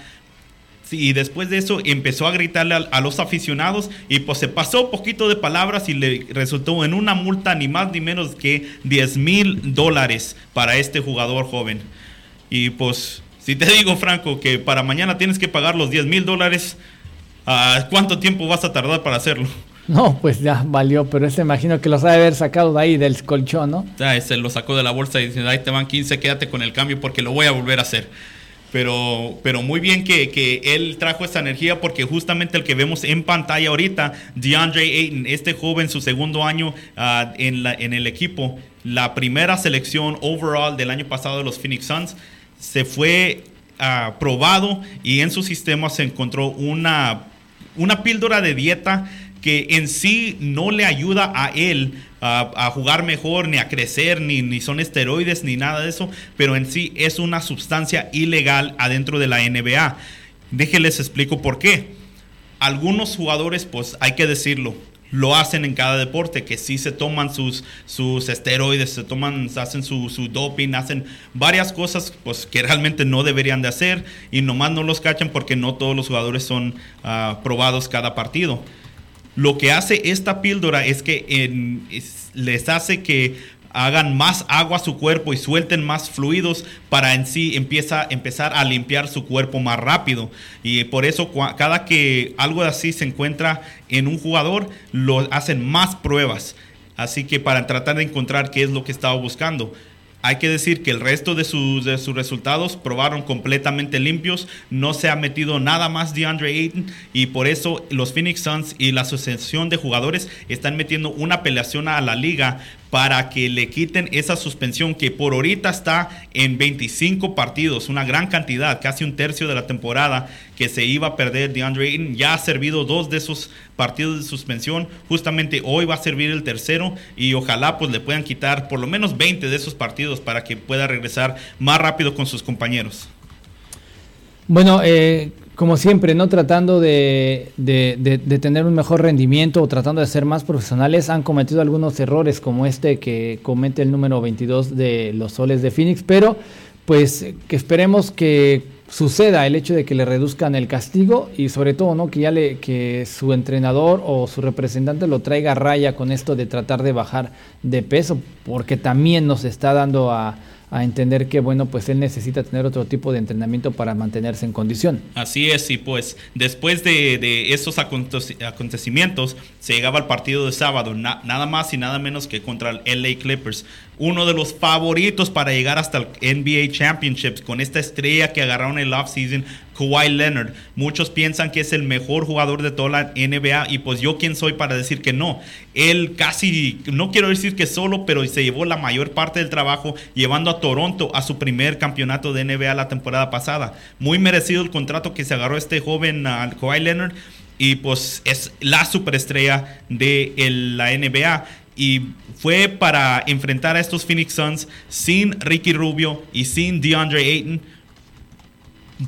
Speaker 1: y después de eso empezó a gritarle a, los aficionados y pues se pasó poquito de palabras y le resultó en una multa ni más ni menos que 10 mil dólares para este jugador joven. Y pues si te digo Franco que para mañana tienes que pagar los 10 mil dólares, ¿cuánto tiempo vas a tardar para hacerlo?
Speaker 2: No, pues ya valió, pero ese imagino que los ha de haber sacado de ahí del colchón, ¿no?
Speaker 1: Ya, se lo sacó de la bolsa y dice, ahí te van 15, quédate con el cambio porque lo voy a volver a hacer. Pero, pero muy bien que, él trajo esa energía porque justamente el que vemos en pantalla ahorita, DeAndre Ayton, este joven, su segundo año ah, en, la, en el equipo, la primera selección overall del año pasado de los Phoenix Suns, se fue uh, probado y en su sistema se encontró una, una píldora de dieta que en sí no le ayuda a él a, jugar mejor, ni a crecer, ni, ni son esteroides, ni nada de eso, pero en sí es una sustancia ilegal adentro de la NBA. Déjenles explico por qué. Algunos jugadores, pues hay que decirlo, lo hacen en cada deporte, que sí se toman sus, sus esteroides, se toman, hacen su, su doping, hacen varias cosas pues, que realmente no deberían de hacer y nomás no los cachan porque no todos los jugadores son ah, probados cada partido. Lo que hace esta píldora es que les hace que hagan más agua a su cuerpo y suelten más fluidos para en sí empieza, empezar a limpiar su cuerpo más rápido. Y por eso cada que algo así se encuentra en un jugador, lo hacen más pruebas. Así que para tratar de encontrar qué es lo que estaba buscando. Hay que decir que el resto de sus, de sus resultados probaron completamente limpios. No se ha metido nada más de Andre Ayton y por eso los Phoenix Suns y la asociación de jugadores están metiendo una apelación a la liga para que le quiten esa suspensión que por ahorita está en 25 partidos, una gran cantidad, casi un tercio de la temporada que se iba a perder de Andre Ayton. Ya ha servido dos de esos partidos de suspensión, justamente hoy va a servir el tercero y ojalá pues le puedan quitar por lo menos 20 de esos partidos para que pueda regresar más rápido con sus compañeros.
Speaker 2: Bueno, eh, como siempre, ¿no? Tratando de, tener un mejor rendimiento o tratando de ser más profesionales, han cometido algunos errores como este que comete el número 22 de los soles de Phoenix, pero pues que esperemos que suceda el hecho de que le reduzcan el castigo y sobre todo, ¿no? Que ya le, que su entrenador o su representante lo traiga a raya con esto de tratar de bajar de peso, porque también nos está dando a a entender que, bueno, pues él necesita tener otro tipo de entrenamiento para mantenerse en condición.
Speaker 1: Así es, y pues después de, de esos acontecimientos se llegaba al partido de sábado, nada más y nada menos que contra el LA Clippers, uno de los favoritos para llegar hasta el NBA Championships con esta estrella que agarraron el offseason, Kawhi Leonard. Muchos piensan que es el mejor jugador de toda la NBA y pues yo quién soy para decir que no. Él casi, no quiero decir que solo, pero se llevó la mayor parte del trabajo llevando a Toronto a su primer campeonato de NBA la temporada pasada. Muy merecido el contrato que se agarró este joven uh, Kawhi Leonard y pues es la superestrella de la NBA y fue para enfrentar a estos Phoenix Suns sin Ricky Rubio y sin DeAndre Ayton.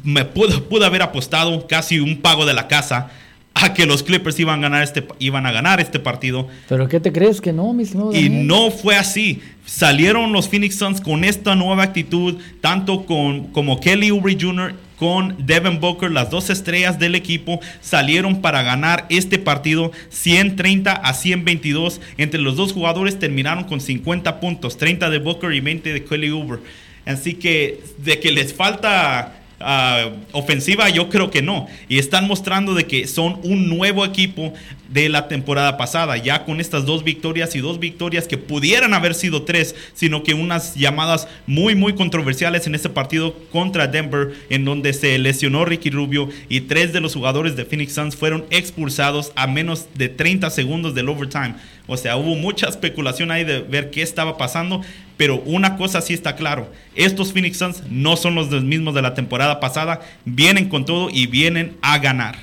Speaker 1: Me pudo, haber apostado casi un pago de la casa a que los Clippers iban a ganar este, iban a ganar este partido.
Speaker 2: ¿Pero qué te crees que no,
Speaker 1: Y no fue así. Salieron los Phoenix Suns con esta nueva actitud, tanto con, como Kelly Oubre Jr con Devin Booker, las dos estrellas del equipo, salieron para ganar este partido 130 a 122. Entre los dos jugadores terminaron con 50 puntos, 30 de Booker y 20 de Kelly Uber. Así que de que les falta Ah, ofensiva, yo creo que no. Y están mostrando de que son un nuevo equipo de la temporada pasada, ya con estas dos victorias y dos victorias que pudieran haber sido tres, sino que unas llamadas muy, muy controversiales en este partido contra Denver, en donde se lesionó Ricky Rubio y tres de los jugadores de Phoenix Suns fueron expulsados a menos de 30 segundos del overtime. O sea, hubo mucha especulación ahí de ver qué estaba pasando, pero una cosa sí está claro, estos Phoenix Suns no son los mismos de la temporada pasada, vienen con todo y vienen a ganar.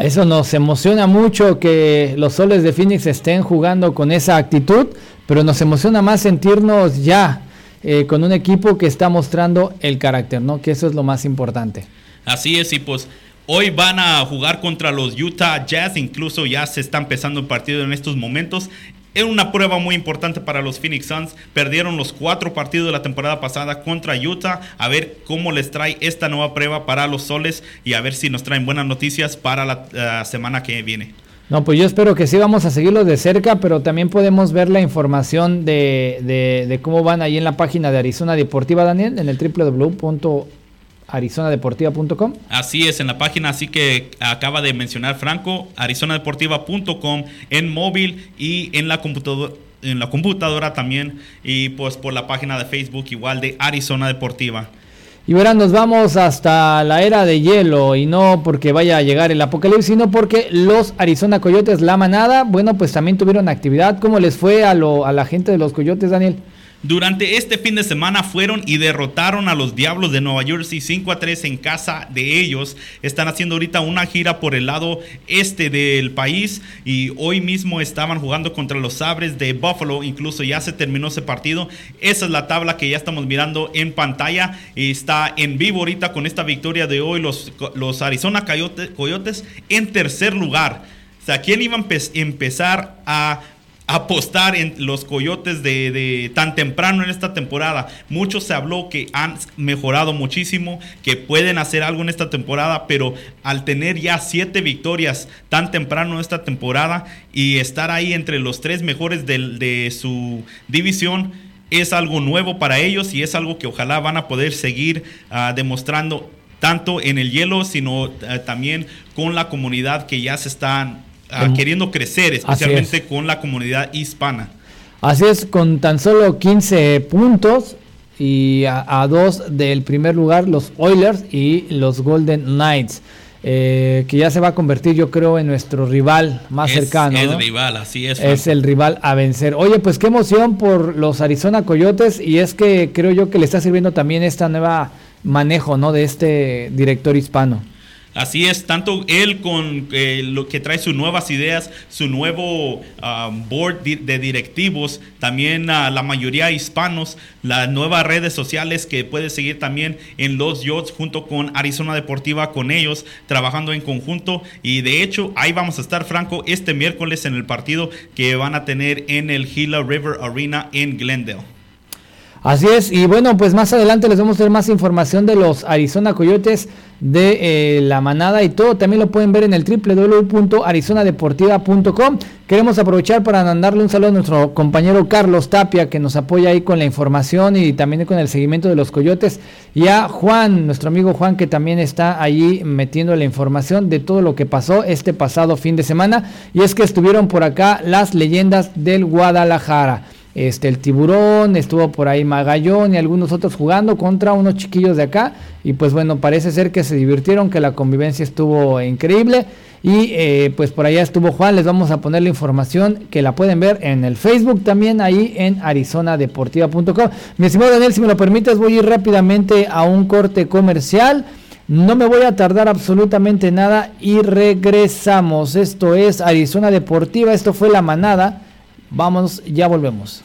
Speaker 2: Eso nos emociona mucho que los soles de Phoenix estén jugando con esa actitud, pero nos emociona más sentirnos ya eh, con un equipo que está mostrando el carácter, ¿no? Que eso es lo más importante.
Speaker 1: Así es, y pues Hoy van a jugar contra los Utah Jazz, incluso ya se está empezando el partido en estos momentos. Es una prueba muy importante para los Phoenix Suns. Perdieron los cuatro partidos de la temporada pasada contra Utah. A ver cómo les trae esta nueva prueba para los soles y a ver si nos traen buenas noticias para la, semana que viene.
Speaker 2: No, pues yo espero que sí vamos a seguirlos de cerca, pero también podemos ver la información de, de, de cómo van ahí en la página de Arizona Deportiva, Daniel, en el www arizonadeportiva.com.
Speaker 1: Así es, en la página, así que acaba de mencionar Franco, arizonadeportiva.com en móvil y en la computadora en la computadora también y pues por la página de Facebook igual de Arizona Deportiva.
Speaker 2: Y verán, nos vamos hasta la era de hielo y no porque vaya a llegar el apocalipsis, sino porque los Arizona Coyotes, la manada, bueno, pues también tuvieron actividad. ¿Cómo les fue a, lo, a la gente de los Coyotes, Daniel?
Speaker 1: Durante este fin de semana fueron y derrotaron a los Diablos de Nueva Jersey 5 a 3 en casa de ellos. Están haciendo ahorita una gira por el lado este del país y hoy mismo estaban jugando contra los Sabres de Buffalo. Incluso ya se terminó ese partido. Esa es la tabla que ya estamos mirando en pantalla. Está en vivo ahorita con esta victoria de hoy los, los Arizona Coyotes en tercer lugar O sea, ¿quién iba a empezar a apostar en los coyotes de, tan temprano en esta temporada. Mucho se habló que han mejorado muchísimo, que pueden hacer algo en esta temporada, pero al tener ya siete victorias tan temprano esta temporada y estar ahí entre los tres mejores de, su división, es algo nuevo para ellos y es algo que ojalá van a poder seguir ah, demostrando tanto en el hielo, sino ah, también con la comunidad que ya se están queriendo crecer, especialmente con la comunidad hispana.
Speaker 2: Así es, con tan solo 15 puntos y a, dos del primer lugar los Oilers y los Golden Knights. Eh, que ya se va a convertir, yo creo, en nuestro rival más cercano.
Speaker 1: Es el rival, así es.
Speaker 2: Es el rival a vencer. Oye, pues qué emoción por los Arizona Coyotes y es que creo yo que le está sirviendo también esta nueva manejo, ¿no? De este director hispano.
Speaker 1: Así es, tanto él con eh, lo que trae sus nuevas ideas, su nuevo um, board de directivos, también la mayoría hispanos, las nuevas redes sociales que puede seguir también en los Yachts junto con Arizona Deportiva con ellos, trabajando en conjunto. Y de hecho, ahí vamos a estar, Franco, este miércoles en el partido que van a tener en el Gila River Arena en Glendale.
Speaker 2: Así es, y bueno, pues más adelante les vamos a dar más información de los Arizona Coyotes de eh, la manada y todo. También lo pueden ver en el www.arizonadeportiva.com. Queremos aprovechar para mandarle un saludo a nuestro compañero Carlos Tapia, que nos apoya ahí con la información y también con el seguimiento de los coyotes. Y a Juan, nuestro amigo Juan, que también está allí metiendo la información de todo lo que pasó este pasado fin de semana. Y es que estuvieron por acá las leyendas del Guadalajara este, el tiburón, estuvo por ahí Magallón y algunos otros jugando contra unos chiquillos de acá. Y pues bueno, parece ser que se divirtieron, que la convivencia estuvo increíble. Y eh, pues por allá estuvo Juan, les vamos a poner la información que la pueden ver en el Facebook también, ahí en arizonadeportiva.com. Mi estimado Daniel, si me lo permites, voy a ir rápidamente a un corte comercial. No me voy a tardar absolutamente nada y regresamos. Esto es Arizona Deportiva, esto fue la manada Vamos, ya volvemos.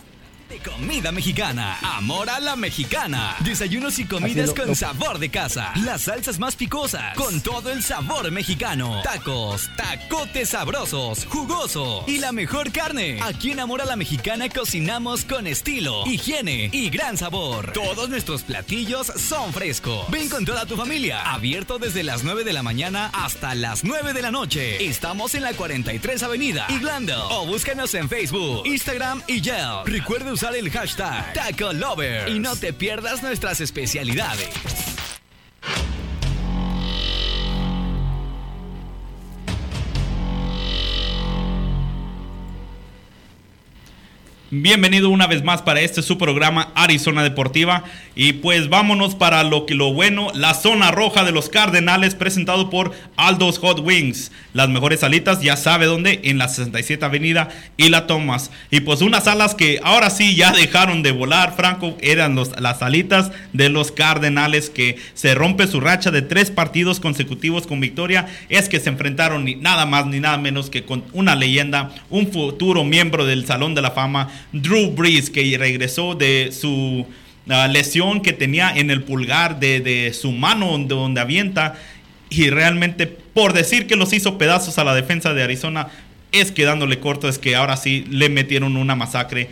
Speaker 3: Comida mexicana, amor a la mexicana. Desayunos y comidas con sabor de casa. Las salsas más picosas, con todo el sabor mexicano. Tacos, tacotes sabrosos, jugosos y la mejor carne. Aquí en Amor a la Mexicana cocinamos con estilo, higiene y gran sabor. Todos nuestros platillos son frescos. Ven con toda tu familia. Abierto desde las 9 de la mañana hasta las 9 de la noche. Estamos en la 43 Avenida, Iglando. O búscanos en Facebook, Instagram y Yelp. Recuerda usar el hashtag Taco Lover y no te pierdas nuestras especialidades.
Speaker 1: Bienvenido una vez más para este su programa Arizona Deportiva y pues vámonos para lo que lo bueno, la zona roja de los Cardenales presentado por Aldo's Hot Wings. Las mejores salitas, ya sabe dónde, en la 67 Avenida y la Thomas. Y pues unas alas que ahora sí ya dejaron de volar, Franco, eran los, las salitas de los Cardenales que se rompe su racha de tres partidos consecutivos con victoria. Es que se enfrentaron ni nada más ni nada menos que con una leyenda, un futuro miembro del Salón de la Fama Drew Brees, que regresó de su ah, lesión que tenía en el pulgar de, su mano donde, avienta. Y realmente, por decir que los hizo pedazos a la defensa de Arizona, es quedándole corto, es que ahora sí le metieron una masacre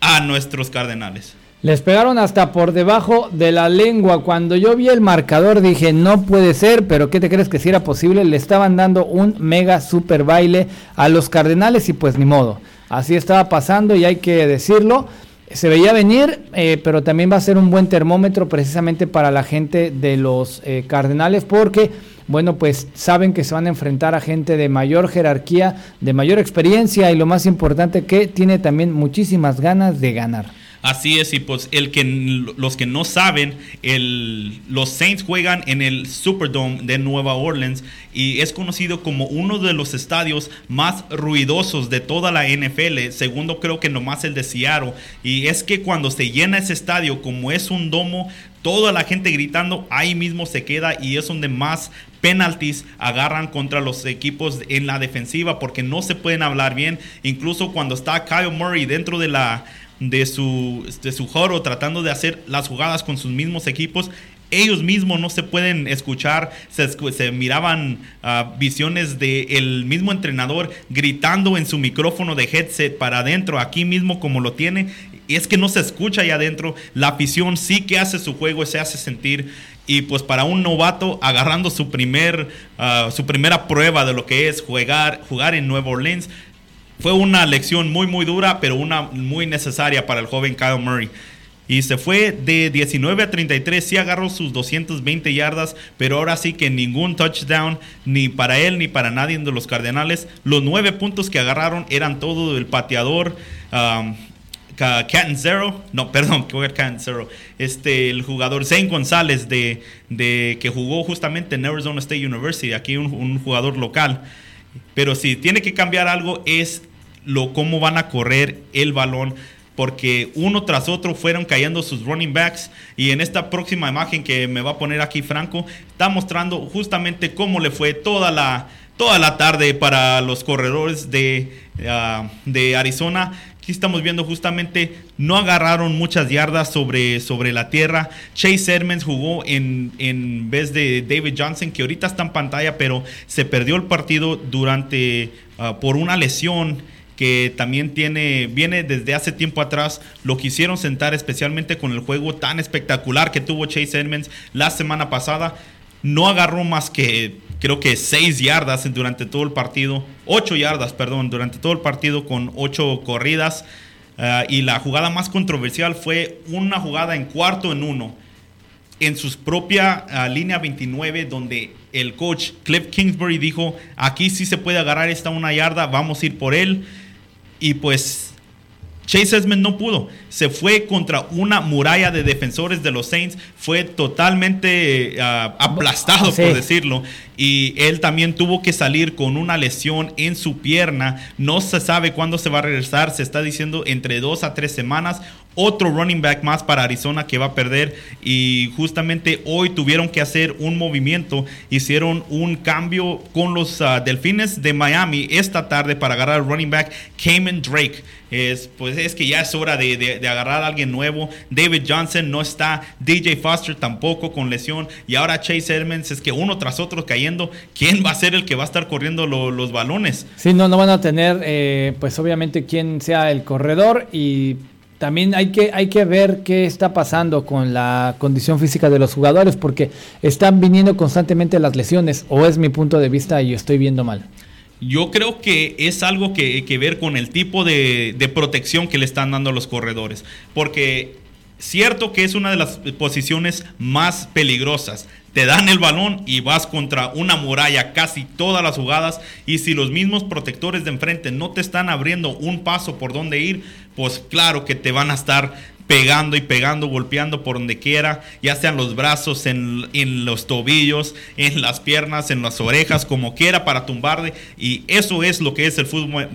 Speaker 1: a nuestros Cardenales.
Speaker 2: Les pegaron hasta por debajo de la lengua. Cuando yo vi el marcador dije, no puede ser, pero ¿qué te crees que si era posible? Le estaban dando un mega super baile a los Cardenales y pues ni modo. Así estaba pasando y hay que decirlo. Se veía venir, eh, pero también va a ser un buen termómetro precisamente para la gente de los eh, Cardenales porque, bueno, pues saben que se van a enfrentar a gente de mayor jerarquía, de mayor experiencia y lo más importante que tiene también muchísimas ganas de ganar.
Speaker 1: Así es, y pues el que los que no saben, el, los Saints juegan en el Superdome de Nueva Orleans y es conocido como uno de los estadios más ruidosos de toda la NFL, segundo creo que nomás el de Seattle. Y es que cuando se llena ese estadio, como es un domo, toda la gente gritando, ahí mismo se queda y es donde más penaltis agarran contra los equipos en la defensiva porque no se pueden hablar bien. Incluso cuando está Kyle Murray dentro de la de su, de su tratando de hacer las jugadas con sus mismos equipos. Ellos mismos no se pueden escuchar, se, miraban ah, visiones del mismo entrenador gritando en su micrófono de headset para adentro, aquí mismo como lo tiene, y es que no se escucha ahí adentro, la afición sí que hace su juego, se hace sentir, y pues para un novato agarrando su, primer, ah, su primera prueba de lo que es jugar, jugar en Nueva Orleans, fue una lección muy muy dura, pero una muy necesaria para el joven Kyle Murray. Y se fue de 19 a 33, sí agarró sus 220 yardas, pero ahora sí que ningún touchdown, ni para él ni para nadie de los Cardenales. Los nueve puntos que agarraron eran todo del pateador. Um, Zero, no, perdón, Canton Zero, este, el jugador Zane González de, de, que jugó justamente en Arizona State University, aquí un jugador local. Pero si tiene que cambiar algo es lo cómo van a correr el balón porque uno tras otro fueron cayendo sus running backs y en esta próxima imagen que me va a poner aquí Franco está mostrando justamente cómo le fue toda la toda la tarde para los corredores de, ah, de Arizona Aquí estamos viendo justamente, no agarraron muchas yardas sobre, sobre la tierra. Chase Edmonds jugó en, en vez de David Johnson, que ahorita está en pantalla, pero se perdió el partido durante, ah, por una lesión que también tiene, viene desde hace tiempo atrás, lo quisieron sentar especialmente con el juego tan espectacular que tuvo Chase Edmonds la semana pasada. No agarró más que creo que seis yardas durante todo el partido, ocho yardas, perdón, durante todo el partido con ocho corridas. Ah, y la jugada más controversial fue una jugada en cuarto en uno en su propia ah, línea 29 donde el coach Cliff Kingsbury dijo, aquí sí se puede agarrar esta una yarda, vamos a ir por él. Y pues Chase Esmond no pudo. Se fue contra una muralla de defensores de los Saints. Fue totalmente eh, aplastado, por decirlo. Y él también tuvo que salir con una lesión en su pierna. No se sabe cuándo se va a regresar. Se está diciendo entre dos a tres semanas otro running back más para Arizona que va a perder y justamente hoy tuvieron que hacer un movimiento, hicieron un cambio con los ah, Delfines de Miami esta tarde para agarrar al running back Cayman Drake. Es, pues es que ya es hora de, agarrar a alguien nuevo. David Johnson no está, DJ Foster tampoco con lesión y ahora Chase Edmonds es que uno tras otro cayendo. ¿Quién va a ser el que va a estar corriendo los balones?
Speaker 2: Sí, no, no van a tener eh, pues obviamente quién sea el corredor y también hay que, hay que ver qué está pasando con la condición física de los jugadores, porque están viniendo constantemente las lesiones, o es mi punto de vista y estoy viendo mal.
Speaker 1: Yo creo que es algo que, que ver con el tipo de, de protección que le están dando a los corredores, porque cierto que es una de las posiciones más peligrosas. Te dan el balón y vas contra una muralla casi todas las jugadas. Y si los mismos protectores de enfrente no te están abriendo un paso por donde ir, pues claro que te van a estar pegando y pegando, golpeando por donde quiera, ya sean los brazos, en, los tobillos, en las piernas, en las orejas, como quiera para tumbarle. Y eso es lo que es el fútbol,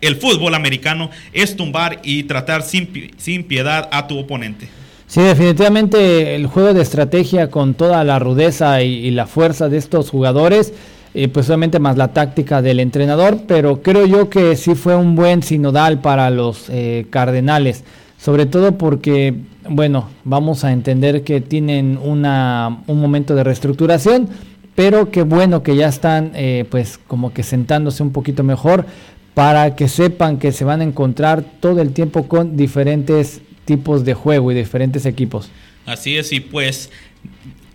Speaker 1: el fútbol americano, es tumbar y tratar sin, sin piedad a tu oponente.
Speaker 2: Sí, definitivamente el juego de estrategia con toda la rudeza y, la fuerza de estos jugadores, eh, pues obviamente más la táctica del entrenador, pero creo yo que sí fue un buen sinodal para los eh, Cardenales, sobre todo porque, bueno, vamos a entender que tienen una, un momento de reestructuración, pero qué bueno que ya están eh, pues como que sentándose un poquito mejor para que sepan que se van a encontrar todo el tiempo con diferentes tipos de juego y diferentes equipos.
Speaker 1: Así es, y pues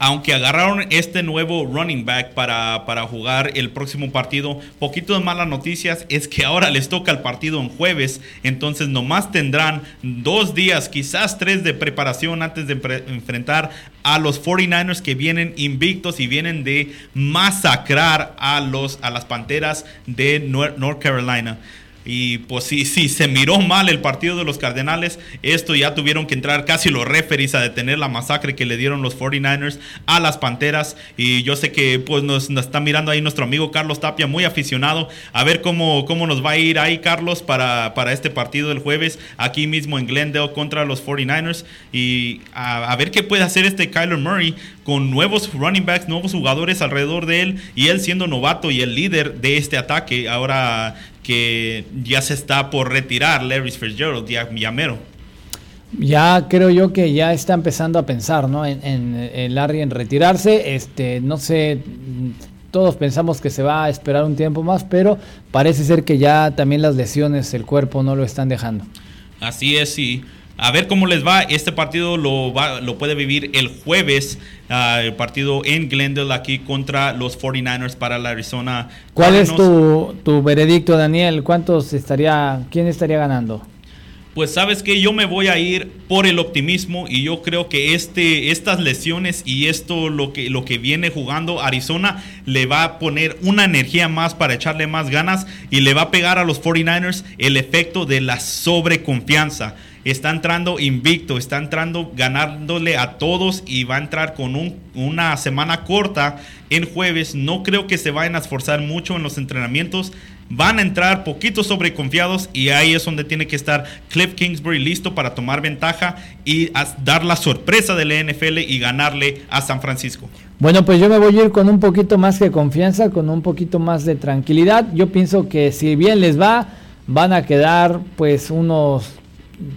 Speaker 1: aunque agarraron este nuevo running back para, para, jugar el próximo partido, poquito de malas noticias es que ahora les toca el partido en jueves, entonces nomás tendrán dos días, quizás tres de preparación antes de enfrentar a los 49ers que vienen invictos y vienen de masacrar a, los, a las Panteras de North Carolina. Y pues sí, sí, se miró mal el partido de los Cardenales. Esto ya tuvieron que entrar casi los referees a detener la masacre que le dieron los 49ers a las Panteras. Y yo sé que pues nos, está mirando ahí nuestro amigo Carlos Tapia, muy aficionado. A ver cómo, cómo nos va a ir ahí, Carlos, para, para este partido del jueves, aquí mismo en Glendale contra los 49ers. Y a, a ver qué puede hacer este Kyler Murray con nuevos running backs, nuevos jugadores alrededor de él y él siendo novato y el líder de este ataque. Ahora que ya se está por retirar Larry Fitzgerald, ya, mero.
Speaker 2: Ya creo yo que ya está empezando a pensar, ¿no? En, en, Larry en retirarse. Este, no sé, todos pensamos que se va a esperar un tiempo más, pero parece ser que ya también las lesiones, el cuerpo no lo están dejando.
Speaker 1: Así es, sí. A ver cómo les va. Este partido lo, va, lo puede vivir el jueves. Ah, el partido en Glendale aquí contra los 49ers para la Arizona.
Speaker 2: ¿Cuál es tu, tu veredicto, Daniel? ¿Cuántos estaría, quién estaría ganando?
Speaker 1: pues sabes que yo me voy a ir por el optimismo y yo creo que este, estas lesiones y esto lo que, lo que viene jugando Arizona le va a poner una energía más para echarle más ganas y le va a pegar a los 49ers el efecto de la sobreconfianza. Está entrando invicto, está entrando ganándole a todos y va a entrar con un, una semana corta en jueves. No creo que se vayan a esforzar mucho en los entrenamientos van a entrar poquitos sobreconfiados y ahí es donde tiene que estar Cliff Kingsbury listo para tomar ventaja y dar la sorpresa del NFL y ganarle a San Francisco.
Speaker 2: Bueno, pues yo me voy a ir con un poquito más de confianza, con un poquito más de tranquilidad. Yo pienso que si bien les va, van a quedar pues unos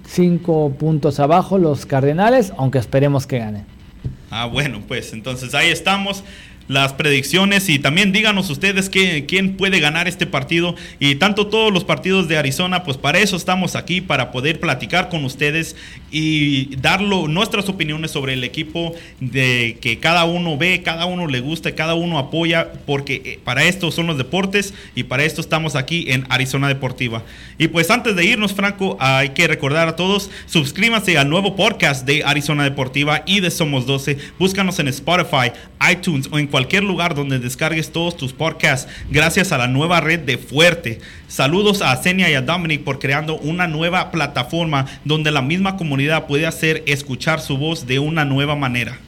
Speaker 2: cinco puntos abajo los Cardenales, aunque esperemos que ganen.
Speaker 1: Ah, bueno, pues entonces ahí estamos las predicciones y también díganos ustedes quién puede ganar este partido y tanto todos los partidos de Arizona, pues para eso estamos aquí, para poder platicar con ustedes y dar nuestras opiniones sobre el equipo de que cada uno ve, cada uno le gusta, cada uno apoya, porque eh, para esto son los deportes y para esto estamos aquí en Arizona Deportiva. Y pues antes de irnos, Franco, hay que recordar a todos, suscríbanse al nuevo podcast de Arizona Deportiva y de Somos 12, búscanos en Spotify, iTunes o en cualquier lugar donde descargues todos tus podcasts gracias a la nueva red de Fuerte. Saludos a Senia y a Dominic por creando una nueva plataforma donde la misma comunidad puede hacer escuchar su voz de una nueva manera.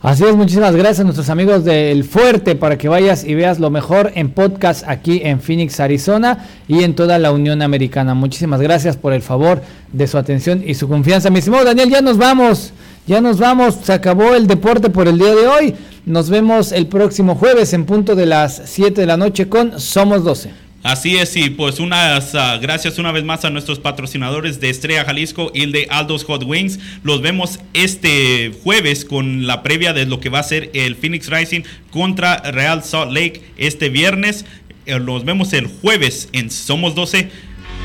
Speaker 2: Así es, muchísimas gracias a nuestros amigos del Fuerte para que vayas y veas lo mejor en podcast aquí en Phoenix, Arizona y en toda la Unión Americana. Muchísimas gracias por el favor de su atención y su confianza. Mi estimado Daniel, ya nos vamos. Ya nos vamos, se acabó el deporte por el día de hoy. Nos vemos el próximo jueves en punto de las 7 de la noche con Somos 12.
Speaker 1: Así es, y pues unas uh, gracias una vez más a nuestros patrocinadores de Estrella Jalisco y el de Aldos Hot Wings. Los vemos este jueves con la previa de lo que va a ser el Phoenix Rising contra Real Salt Lake este viernes. Eh, los vemos el jueves en Somos 12.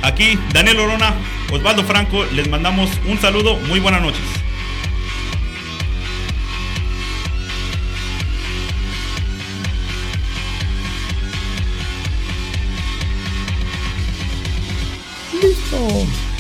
Speaker 1: Aquí Daniel Orona, Osvaldo Franco, les mandamos un saludo, muy buenas noches. Ciao.